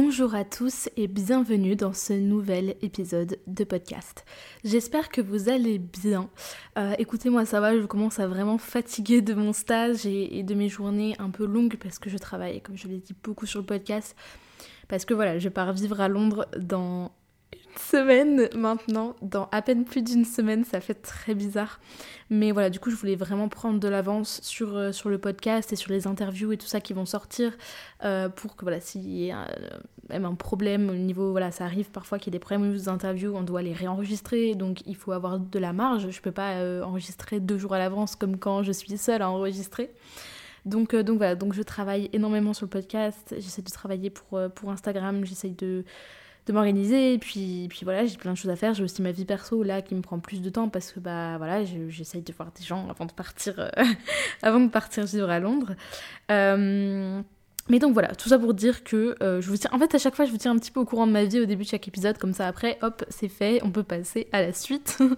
Bonjour à tous et bienvenue dans ce nouvel épisode de podcast. J'espère que vous allez bien. Euh, écoutez-moi, ça va, je commence à vraiment fatiguer de mon stage et, de mes journées un peu longues parce que je travaille, comme je l'ai dit, beaucoup sur le podcast. Parce que voilà, je pars vivre à Londres dans semaine maintenant, dans à peine plus d'une semaine, ça fait très bizarre. Mais voilà, du coup, je voulais vraiment prendre de l'avance sur, euh, le podcast et sur les interviews et tout ça qui vont sortir euh, pour que voilà, s'il y a euh, même un problème au niveau, voilà, ça arrive parfois qu'il y ait des problèmes au interviews, on doit les réenregistrer, donc il faut avoir de la marge. Je peux pas enregistrer deux jours à l'avance comme quand je suis seule à enregistrer. Donc, donc voilà, donc je travaille énormément sur le podcast, j'essaie de travailler pour, pour Instagram, j'essaie de de m'organiser et puis, puis voilà j'ai plein de choses à faire. J'ai aussi ma vie perso là qui me prend plus de temps parce que bah voilà j'essaye de voir des gens avant de partir euh, avant de partir vivre à Londres. Euh, mais donc voilà, tout ça pour dire que euh, je vous tiens. En fait, à chaque fois, je vous tiens un petit peu au courant de ma vie au début de chaque épisode, comme ça après, hop, c'est fait, on peut passer à la suite.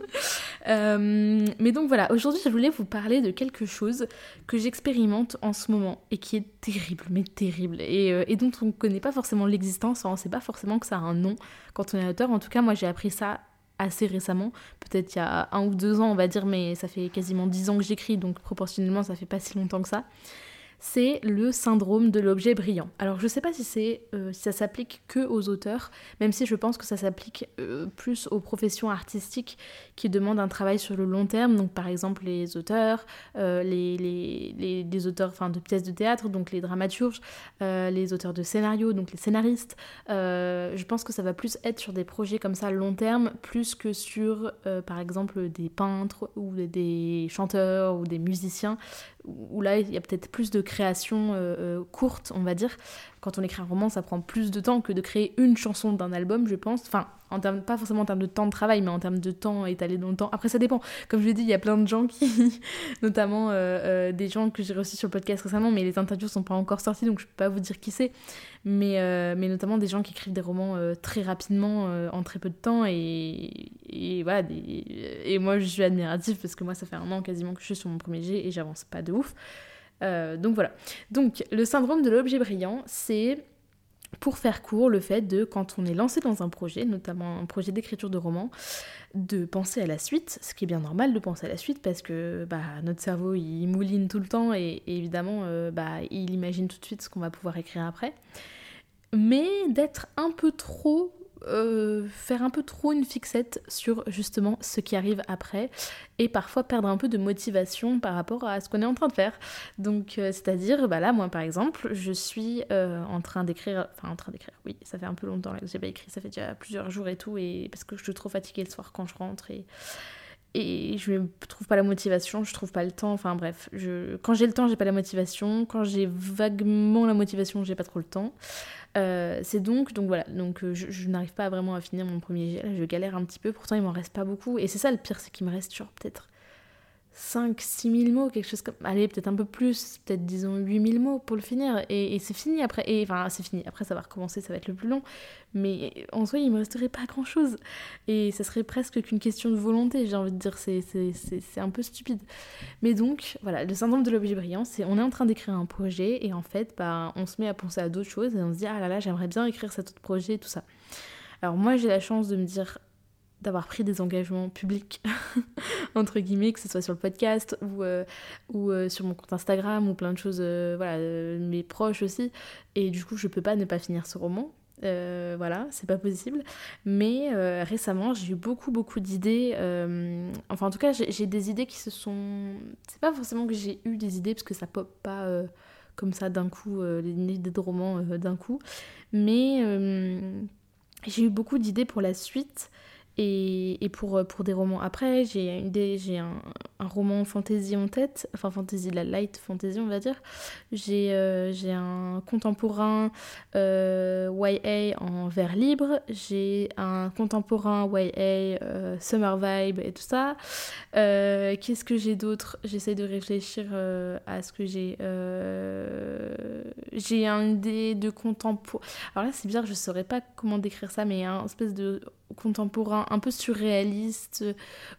Euh, mais donc voilà, aujourd'hui, je voulais vous parler de quelque chose que j'expérimente en ce moment et qui est terrible, mais terrible, et, euh, dont on ne connaît pas forcément l'existence, on ne sait pas forcément que ça a un nom quand on est auteur. En tout cas, moi, j'ai appris ça assez récemment, peut-être il y a un ou deux ans, on va dire, mais ça fait quasiment dix ans que j'écris, donc proportionnellement, ça fait pas si longtemps que ça c'est le syndrome de l'objet brillant. Alors je sais pas si, euh, si ça s'applique que aux auteurs, même si je pense que ça s'applique euh, plus aux professions artistiques qui demandent un travail sur le long terme, donc par exemple les auteurs, euh, les, les, les, auteurs de pièces de théâtre, donc les dramaturges, les auteurs de scénarios, donc les scénaristes. je pense que ça va plus être sur des projets comme ça long terme, plus que sur par exemple des peintres ou des chanteurs ou des musiciens où là il y a peut-être plus de création euh, euh, courte, on va dire. Quand on écrit un roman, ça prend plus de temps que de créer une chanson d'un album, je pense. Enfin, en termes, pas forcément en termes de temps de travail, mais en termes de temps étalé dans le temps. Après, ça dépend. Comme je l'ai dit, il y a plein de gens qui, notamment euh, des gens que j'ai reçus sur le podcast récemment, mais les interviews sont pas encore sorties, donc je peux pas vous dire qui c'est. Mais, mais notamment des gens qui écrivent des romans très rapidement, en très peu de temps, et, et voilà. et moi, je suis admirative parce que moi, ça fait un an quasiment que je suis sur mon premier jet et j'avance pas de ouf. Euh, donc voilà. Donc le syndrome de l'objet brillant, c'est pour faire court, le fait de, quand on est lancé dans un projet, notamment un projet d'écriture de roman, de penser à la suite, ce qui est bien normal de penser à la suite parce que bah, notre cerveau il mouline tout le temps et, évidemment euh, bah, il imagine tout de suite ce qu'on va pouvoir écrire après. Mais d'être un peu trop euh, faire un peu trop une fixette sur justement ce qui arrive après et parfois perdre un peu de motivation par rapport à ce qu'on est en train de faire. Donc euh, c'est-à-dire, bah là moi par exemple, je suis euh, en train d'écrire, enfin en train d'écrire, oui, ça fait un peu longtemps que j'ai pas écrit, ça fait déjà plusieurs jours et tout, et parce que je suis trop fatiguée le soir quand je rentre et et je ne trouve pas la motivation, je trouve pas le temps, enfin bref, je... quand j'ai le temps, j'ai pas la motivation, quand j'ai vaguement la motivation, j'ai pas trop le temps. Euh, c'est donc, donc voilà, donc euh, je, n'arrive pas vraiment à finir mon premier jet, je galère un petit peu, pourtant il m'en reste pas beaucoup, et c'est ça le pire, c'est qu'il me reste genre peut-être 5 6 000 mots, quelque chose comme. Allez, peut-être un peu plus, peut-être disons 8 000 mots pour le finir. Et, c'est fini après. Et enfin, c'est fini. Après, ça va recommencer, ça va être le plus long. Mais en soi, il me resterait pas grand-chose. Et ça serait presque qu'une question de volonté, j'ai envie de dire. C'est un peu stupide. Mais donc, voilà, le syndrome de l'objet brillant, c'est on est en train d'écrire un projet et en fait, bah, on se met à penser à d'autres choses et on se dit, ah là là, j'aimerais bien écrire cet autre projet et tout ça. Alors moi, j'ai la chance de me dire, d'avoir pris des engagements publics, entre guillemets, que ce soit sur le podcast ou, euh, ou euh, sur mon compte Instagram ou plein de choses, euh, voilà, mes proches aussi. Et du coup, je peux pas ne pas finir ce roman. voilà, c'est pas possible. Mais récemment, j'ai eu beaucoup, beaucoup d'idées. enfin, en tout cas, j'ai des idées qui se sont. C'est pas forcément que j'ai eu des idées parce que ça pop pas comme ça d'un coup, les idées de romans d'un coup. Mais j'ai eu beaucoup d'idées pour la suite et, pour, euh, pour des romans après, j'ai un, un roman fantasy en tête, enfin fantasy, la light fantasy on va dire. J'ai euh, un contemporain euh, YA en vers libre, j'ai un contemporain YA summer vibe et tout ça. Qu'est-ce que j'ai d'autre? J'essaie de réfléchir à ce que j'ai. j'ai un idée de contemporain. Alors là c'est bizarre, je saurais pas comment décrire ça, mais un espèce de contemporain un peu surréaliste,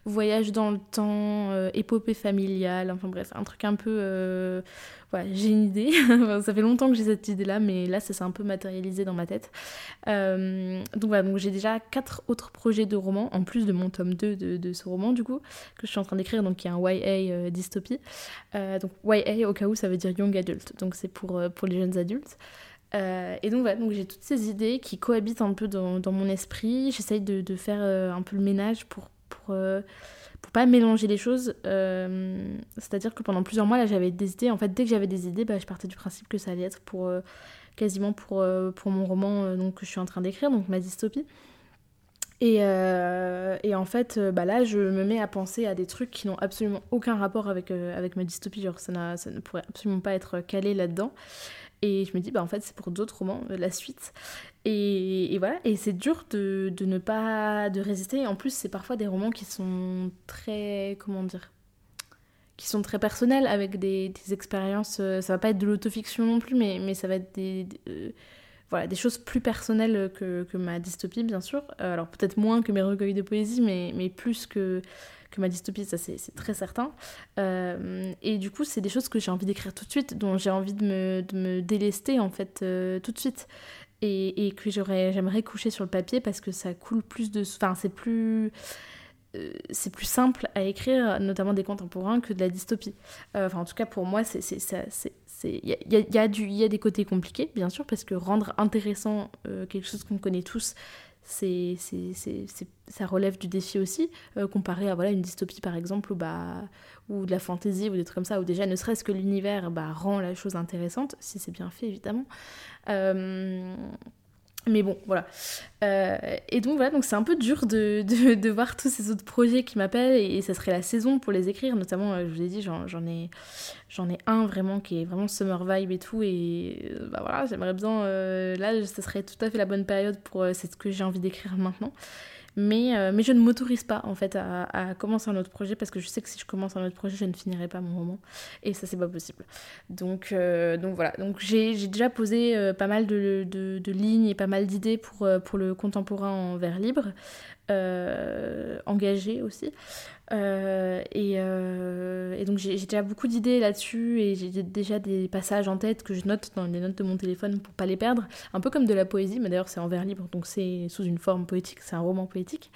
voyage dans le temps, euh, épopée familiale, enfin bref, un truc un peu... Euh, voilà, j'ai une idée, ça fait longtemps que j'ai cette idée-là, mais là ça s'est un peu matérialisé dans ma tête. Euh, donc voilà, donc j'ai déjà quatre autres projets de romans, en plus de mon tome 2 de, de ce roman du coup, que je suis en train d'écrire, donc qui est un YA dystopie. donc YA au cas où ça veut dire Young Adult, donc c'est pour, pour les jeunes adultes. Euh, et donc voilà, donc j'ai toutes ces idées qui cohabitent un peu dans, mon esprit. J'essaye de, de, faire euh, un peu le ménage pour, pour, euh, pour pas mélanger les choses. C'est-à-dire que pendant plusieurs mois, là, j'avais des idées. En fait, dès que j'avais des idées, bah, je partais du principe que ça allait être pour quasiment pour, pour mon roman donc, que je suis en train d'écrire, donc ma dystopie. Et, et, en fait, bah là, je me mets à penser à des trucs qui n'ont absolument aucun rapport avec, avec ma dystopie. Genre, ça, ça ne pourrait absolument pas être calé là-dedans. Et je me dis, bah en fait, c'est pour d'autres romans, euh, la suite. Et, voilà, et c'est dur de, de, ne pas de résister. En plus, c'est parfois des romans qui sont très, comment dire, qui sont très personnels, avec des, expériences. Euh, ça va pas être de l'autofiction non plus, mais, mais ça va être des, euh, voilà, des choses plus personnelles que, que ma dystopie, bien sûr. alors peut-être moins que mes recueils de poésie, mais, mais plus que que ma dystopie, ça c'est très certain. Euh, et du coup, c'est des choses que j'ai envie d'écrire tout de suite, dont j'ai envie de me, délester en fait euh, tout de suite. Et, que j'aimerais coucher sur le papier parce que ça coule plus de... Enfin, c'est plus... Euh, c'est plus simple à écrire, notamment des contemporains, que de la dystopie. enfin, en tout cas, pour moi, il y a, des côtés compliqués, bien sûr, parce que rendre intéressant quelque chose qu'on connaît tous, ça relève du défi aussi, euh, comparé à voilà, une dystopie par exemple, ou, bah, ou de la fantaisie, ou des trucs comme ça, où déjà ne serait-ce que l'univers bah, rend la chose intéressante, si c'est bien fait évidemment. Euh, mais bon, voilà. Euh, et donc voilà, donc c'est un peu dur de, de, voir tous ces autres projets qui m'appellent et, ça serait la saison pour les écrire. Notamment, euh, je vous ai dit, j'en ai, j'en ai un vraiment qui est vraiment summer vibe et tout. Et euh, bah voilà, j'aimerais bien. là, ça serait tout à fait la bonne période pour. c'est ce que j'ai envie d'écrire maintenant. Mais, euh, mais je ne m'autorise pas en fait à, commencer un autre projet parce que je sais que si je commence un autre projet, je ne finirai pas mon roman. Et ça, c'est pas possible. Donc, euh, donc voilà. Donc j'ai déjà posé euh, pas mal de, de, de, lignes et pas mal d'idées pour, pour le contemporain en vers libre. Engagé aussi. Euh, euh, et, donc j'ai déjà beaucoup d'idées là-dessus et j'ai déjà des passages en tête que je note dans les notes de mon téléphone pour pas les perdre. Un peu comme de la poésie, mais d'ailleurs c'est en vers libre, donc c'est sous une forme poétique, c'est un roman poétique.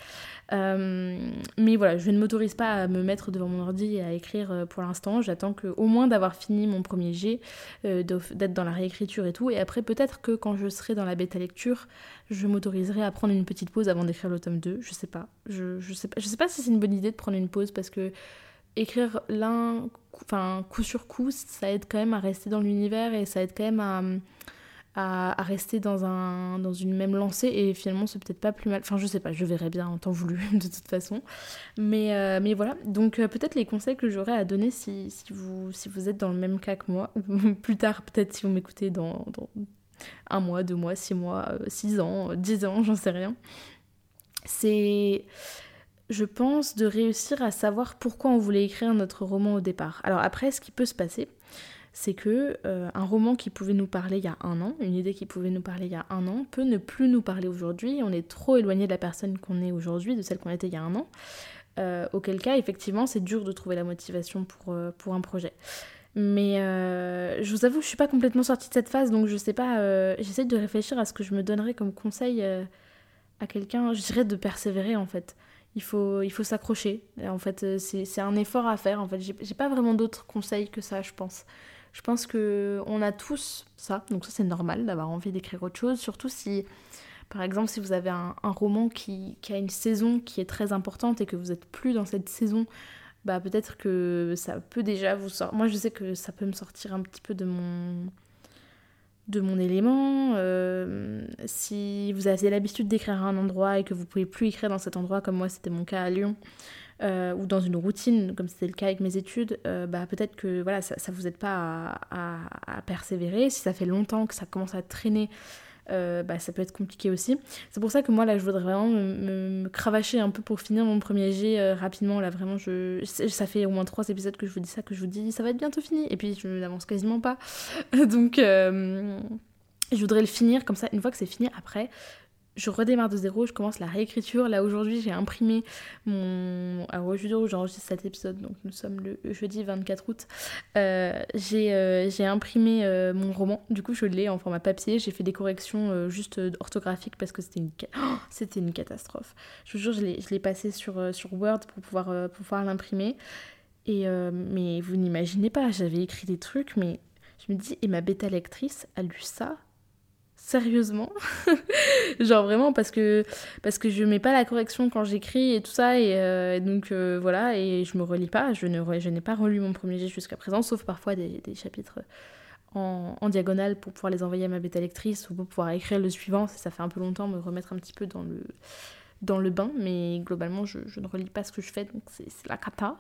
Euh, mais voilà, je ne m'autorise pas à me mettre devant mon ordi et à écrire pour l'instant. J'attends que au moins d'avoir fini mon premier jet, d'être dans la réécriture et tout. Et après peut-être que quand je serai dans la bêta lecture, je m'autoriserai à prendre une petite pause avant d'écrire le tome 2. Je sais pas. Je, je, sais pas. je sais pas si c'est une bonne idée de prendre une pause parce que écrire l'un, enfin coup sur coup, ça aide quand même à rester dans l'univers et ça aide quand même à, à, rester dans, un, dans une même lancée et finalement c'est peut-être pas plus mal. Enfin je sais pas, je verrai bien en temps voulu de toute façon. Mais, euh, mais voilà, donc euh, peut-être les conseils que j'aurais à donner si, si, vous, si vous êtes dans le même cas que moi, plus tard peut-être si vous m'écoutez dans, dans un mois, deux mois, six mois, euh, six ans, dix ans, j'en sais rien. C'est, je pense, de réussir à savoir pourquoi on voulait écrire notre roman au départ. Alors après, ce qui peut se passer, c'est que euh, un roman qui pouvait nous parler il y a un an, une idée qui pouvait nous parler il y a un an, peut ne plus nous parler aujourd'hui. On est trop éloigné de la personne qu'on est aujourd'hui, de celle qu'on était il y a un an. Euh, auquel cas, effectivement, c'est dur de trouver la motivation pour, pour un projet. Mais euh, je vous avoue, je suis pas complètement sortie de cette phase, donc je sais pas. Euh, j'essaie de réfléchir à ce que je me donnerais comme conseil euh, à quelqu'un. Je dirais de persévérer en fait. Il faut, il faut s'accrocher. En fait, c'est un effort à faire. En fait, j'ai pas vraiment d'autres conseils que ça, je pense. Je pense que on a tous ça, donc ça c'est normal d'avoir envie d'écrire autre chose, surtout si, par exemple, si vous avez un, roman qui, a une saison qui est très importante et que vous êtes plus dans cette saison bah peut-être que ça peut déjà vous sortir. Moi je sais que ça peut me sortir un petit peu de mon de mon élément. Euh, si vous avez l'habitude d'écrire à un endroit et que vous pouvez plus écrire dans cet endroit, comme moi c'était mon cas à Lyon, ou dans une routine, comme c'était le cas avec mes études, bah, peut-être que voilà, ça ne vous aide pas à, à, persévérer. Si ça fait longtemps que ça commence à traîner, euh, bah, ça peut être compliqué aussi. C'est pour ça que moi là je voudrais vraiment me, cravacher un peu pour finir mon premier jet euh, rapidement. Là vraiment, je, ça fait au moins trois épisodes que je vous dis ça, que je vous dis ça va être bientôt fini. Et puis je n'avance quasiment pas. Donc euh, je voudrais le finir comme ça. Une fois que c'est fini, après je redémarre de zéro, je commence la réécriture. Là aujourd'hui, j'ai imprimé mon. Alors aujourd'hui, j'enregistre cet épisode, donc nous sommes le jeudi 24 août. Euh, euh, j'ai imprimé euh, mon roman, du coup, je l'ai en format papier. J'ai fait des corrections juste orthographiques parce que c'était une, c'était une catastrophe. Je vous jure, je l'ai passé sur, sur Word pour pouvoir, pour pouvoir l'imprimer. Et mais vous n'imaginez pas, j'avais écrit des trucs, mais je me dis, et ma bêta lectrice a lu ça sérieusement. Genre vraiment parce que parce que je mets pas la correction quand j'écris et tout ça et, euh, donc euh, voilà et je me relis pas. Je ne je n'ai pas relu mon premier jet jusqu'à présent sauf parfois des, chapitres en, en, diagonale pour pouvoir les envoyer à ma bêta lectrice ou pour pouvoir écrire le suivant. Ça fait un peu longtemps me remettre un petit peu dans le dans le bain mais globalement je, ne relis pas ce que je fais donc c'est la cata.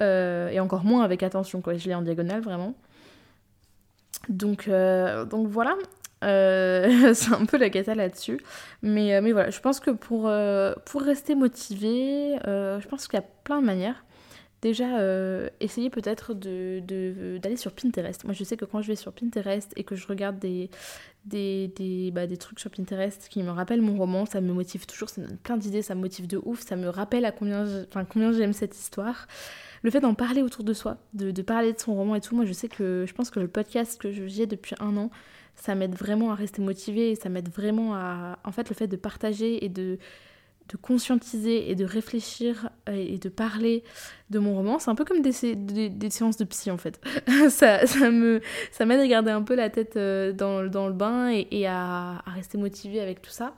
Euh, et encore moins avec attention quoi. Je l'ai en diagonale vraiment. Donc, donc voilà, euh, c'est un peu la cata là-dessus. Mais, euh, mais voilà, je pense que pour, euh, pour rester motivé, je pense qu'il y a plein de manières. Déjà, essayer peut-être d'aller de, d'aller sur Pinterest. Moi, je sais que quand je vais sur Pinterest et que je regarde des, des, des, bah, des trucs sur Pinterest qui me rappellent mon roman, ça me motive toujours, ça me donne plein d'idées, ça me motive de ouf, ça me rappelle à combien j'aime cette histoire le fait d'en parler autour de soi, de, de, parler de son roman et tout, moi je sais que je pense que le podcast que j'ai depuis un an, ça m'aide vraiment à rester motivée, ça m'aide vraiment à... En fait, le fait de partager et de, de conscientiser et de réfléchir euh, et de parler de mon roman, c'est un peu comme des, séances de psy en fait. ça, ça, me, ça m'aide à garder un peu la tête euh, dans, le bain et, à, à, rester motivée avec tout ça.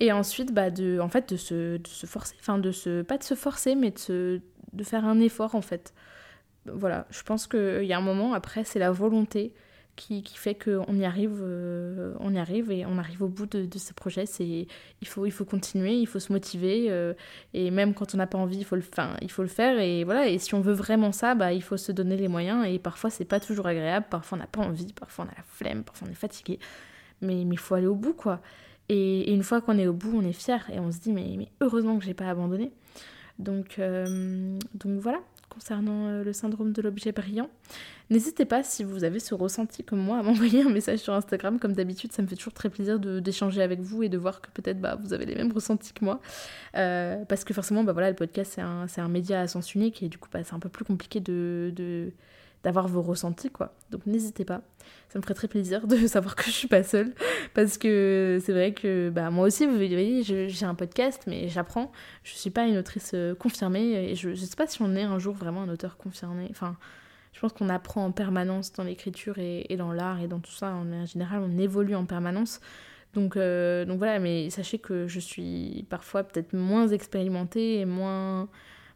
Et ensuite, bah, de, en fait, de se, de se forcer, enfin, de se, pas de se forcer, mais de, se, de faire un effort en fait. Voilà, je pense qu'il y a un moment, après, c'est la volonté qui, fait qu'on y arrive, euh, on y arrive et on arrive au bout de, ce projet. C'est il faut il faut continuer, il faut se motiver euh, et même quand on n'a pas envie, il faut le faire et voilà. Et si on veut vraiment ça, bah il faut se donner les moyens et parfois c'est pas toujours agréable, parfois on n'a pas envie, parfois on a la flemme, parfois on est fatigué, mais il faut aller au bout quoi. Et, une fois qu'on est au bout, on est fier et on se dit mais, mais heureusement que j'ai pas abandonné. Donc, euh, donc voilà, concernant le syndrome de l'objet brillant. N'hésitez pas, si vous avez ce ressenti comme moi, à m'envoyer un message sur Instagram. Comme d'habitude, ça me fait toujours très plaisir d'échanger avec vous et de voir que peut-être bah, vous avez les mêmes ressentis que moi. Euh, parce que forcément, bah, voilà, le podcast, c'est un, un, média à sens unique et du coup, bah, c'est un peu plus compliqué de d'avoir vos ressentis quoi. Donc n'hésitez pas. Ça me ferait très plaisir de savoir que je suis pas seule parce que c'est vrai que bah moi aussi vous voyez j'ai un podcast mais j'apprends. Je suis pas une autrice euh, confirmée et je, je sais pas si on est un jour vraiment un auteur confirmé. Enfin je pense qu'on apprend en permanence dans l'écriture et, dans l'art et dans tout ça. En général, on évolue en permanence. Donc, euh, donc voilà, mais sachez que je suis parfois peut-être moins expérimentée et moins,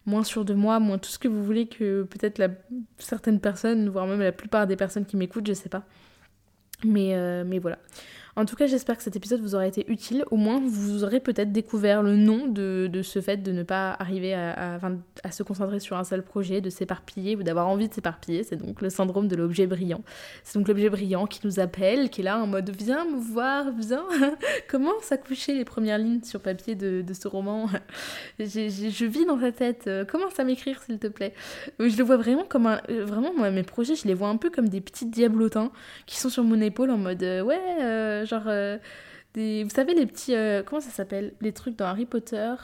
moins sûre de moi, moins tout ce que vous voulez que peut-être certaines personnes, voire même la plupart des personnes qui m'écoutent, je sais pas. Mais, euh, mais voilà. En tout cas, j'espère que cet épisode vous aura été utile. Au moins, vous aurez peut-être découvert le nom de, de, ce fait de ne pas arriver à, à, se concentrer sur un seul projet, de s'éparpiller ou d'avoir envie de s'éparpiller. C'est donc le syndrome de l'objet brillant. C'est donc l'objet brillant qui nous appelle, qui est là en mode viens me voir, viens. Comment s'accoucher les premières lignes sur papier de, de ce roman? Je vis dans ta tête. Commence à m'écrire, s'il te plaît? Je le vois vraiment comme un. Vraiment, moi, mes projets, je les vois un peu comme des petits diablotins qui sont sur mon épaule en mode ouais. Euh, genre euh, des, vous savez les petits, euh, comment ça s'appelle? Les trucs dans Harry Potter,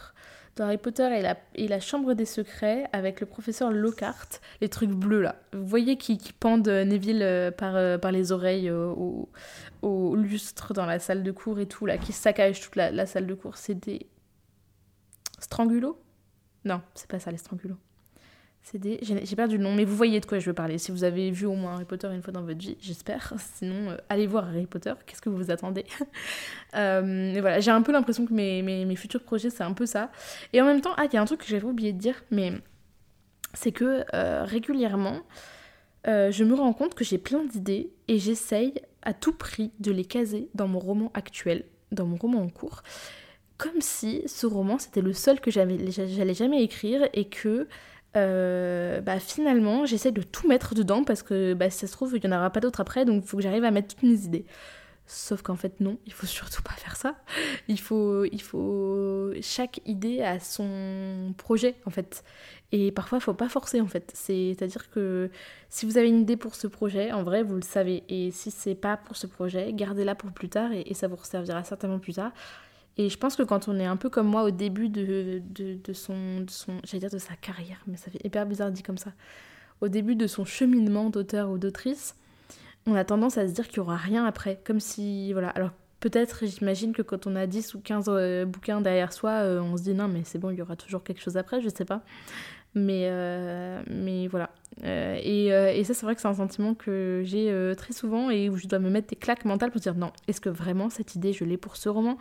dans Harry Potter et la, la chambre des secrets avec le professeur Lockhart, les trucs bleus là. Vous voyez qui, qui pendent euh, Neville par, par les oreilles au, lustre dans la salle de cours et tout là, qui saccagent toute la, salle de cours. C'est des Non, c'est pas ça les strangulos. C'est des... J'ai perdu le nom, mais vous voyez de quoi je veux parler. Si vous avez vu au moins Harry Potter une fois dans votre vie, j'espère. Sinon, euh, allez voir Harry Potter. Qu'est-ce que vous attendez? Euh, voilà, j'ai un peu l'impression que mes, mes, mes, futurs projets, c'est un peu ça. Et en même temps, ah, il y a un truc que j'avais oublié de dire, mais c'est que euh, régulièrement, je me rends compte que j'ai plein d'idées et j'essaye à tout prix de les caser dans mon roman actuel, dans mon roman en cours comme si ce roman c'était le seul que j'allais jamais écrire et que euh, bah, finalement j'essaie de tout mettre dedans parce que bah, si ça se trouve il n'y en aura pas d'autres après donc il faut que j'arrive à mettre toutes mes idées. Sauf qu'en fait non, il faut surtout pas faire ça. Il faut, il faut chaque idée a son projet en fait. Et parfois il faut pas forcer en fait. C'est-à-dire que si vous avez une idée pour ce projet, en vrai vous le savez. Et si c'est pas pour ce projet, gardez-la pour plus tard et, ça vous servira certainement plus tard. Et je pense que quand on est un peu comme moi au début de, son, de son j'allais dire de sa carrière, mais ça fait hyper bizarre dit comme ça, au début de son cheminement d'auteur ou d'autrice, on a tendance à se dire qu'il n'y aura rien après. Comme si, voilà. Alors peut-être, j'imagine que quand on a 10 ou 15 euh, bouquins derrière soi, euh, on se dit non, mais c'est bon, il y aura toujours quelque chose après, je sais pas. Mais, euh, mais voilà. Et, et, ça, c'est vrai que c'est un sentiment que j'ai très souvent et où je dois me mettre des claques mentales pour dire non, est-ce que vraiment cette idée, je l'ai pour ce roman?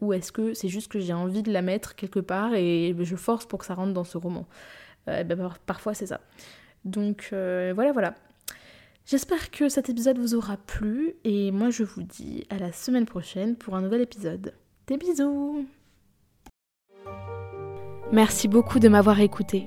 Ou est-ce que c'est juste que j'ai envie de la mettre quelque part et je force pour que ça rentre dans ce roman? Ben, Parfois, c'est ça. Donc voilà, voilà. J'espère que cet épisode vous aura plu et moi je vous dis à la semaine prochaine pour un nouvel épisode. Des bisous Merci beaucoup de m'avoir écouté.